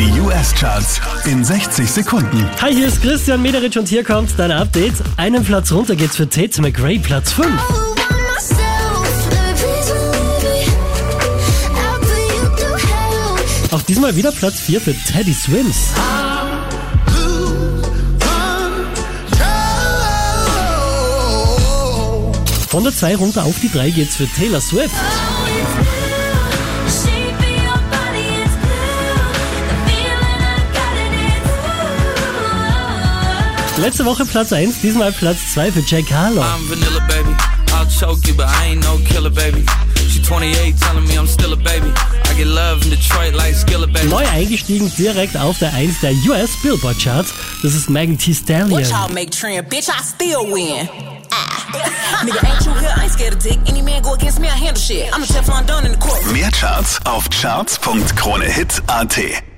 Die US-Charts in 60 Sekunden. Hi, hier ist Christian Mederich und hier kommt dein Update. Einen Platz runter geht's für Tate McRae, Platz 5. Auch diesmal wieder Platz 4 für Teddy Swims. Von der 2 runter auf die 3 geht's für Taylor Swift. Letzte Woche Platz 1, diesmal Platz 2 für Jack Harlow. I'm vanilla, baby. I'll choke you, but I ain't no killer, baby. She 28, telling me I'm still a baby. I get love in Detroit like Skilla, baby. Neu eingestiegen direkt auf der 1 der US Billboard Charts. Das ist Megan Thee Stallion. What y'all make trend, bitch? I still win. Ah. Nigga, ain't you here? I ain't scared of dick. Any man go against me, I handle shit. I'm a Teflon Don in the court. Mehr Charts auf charts.kronehit.at.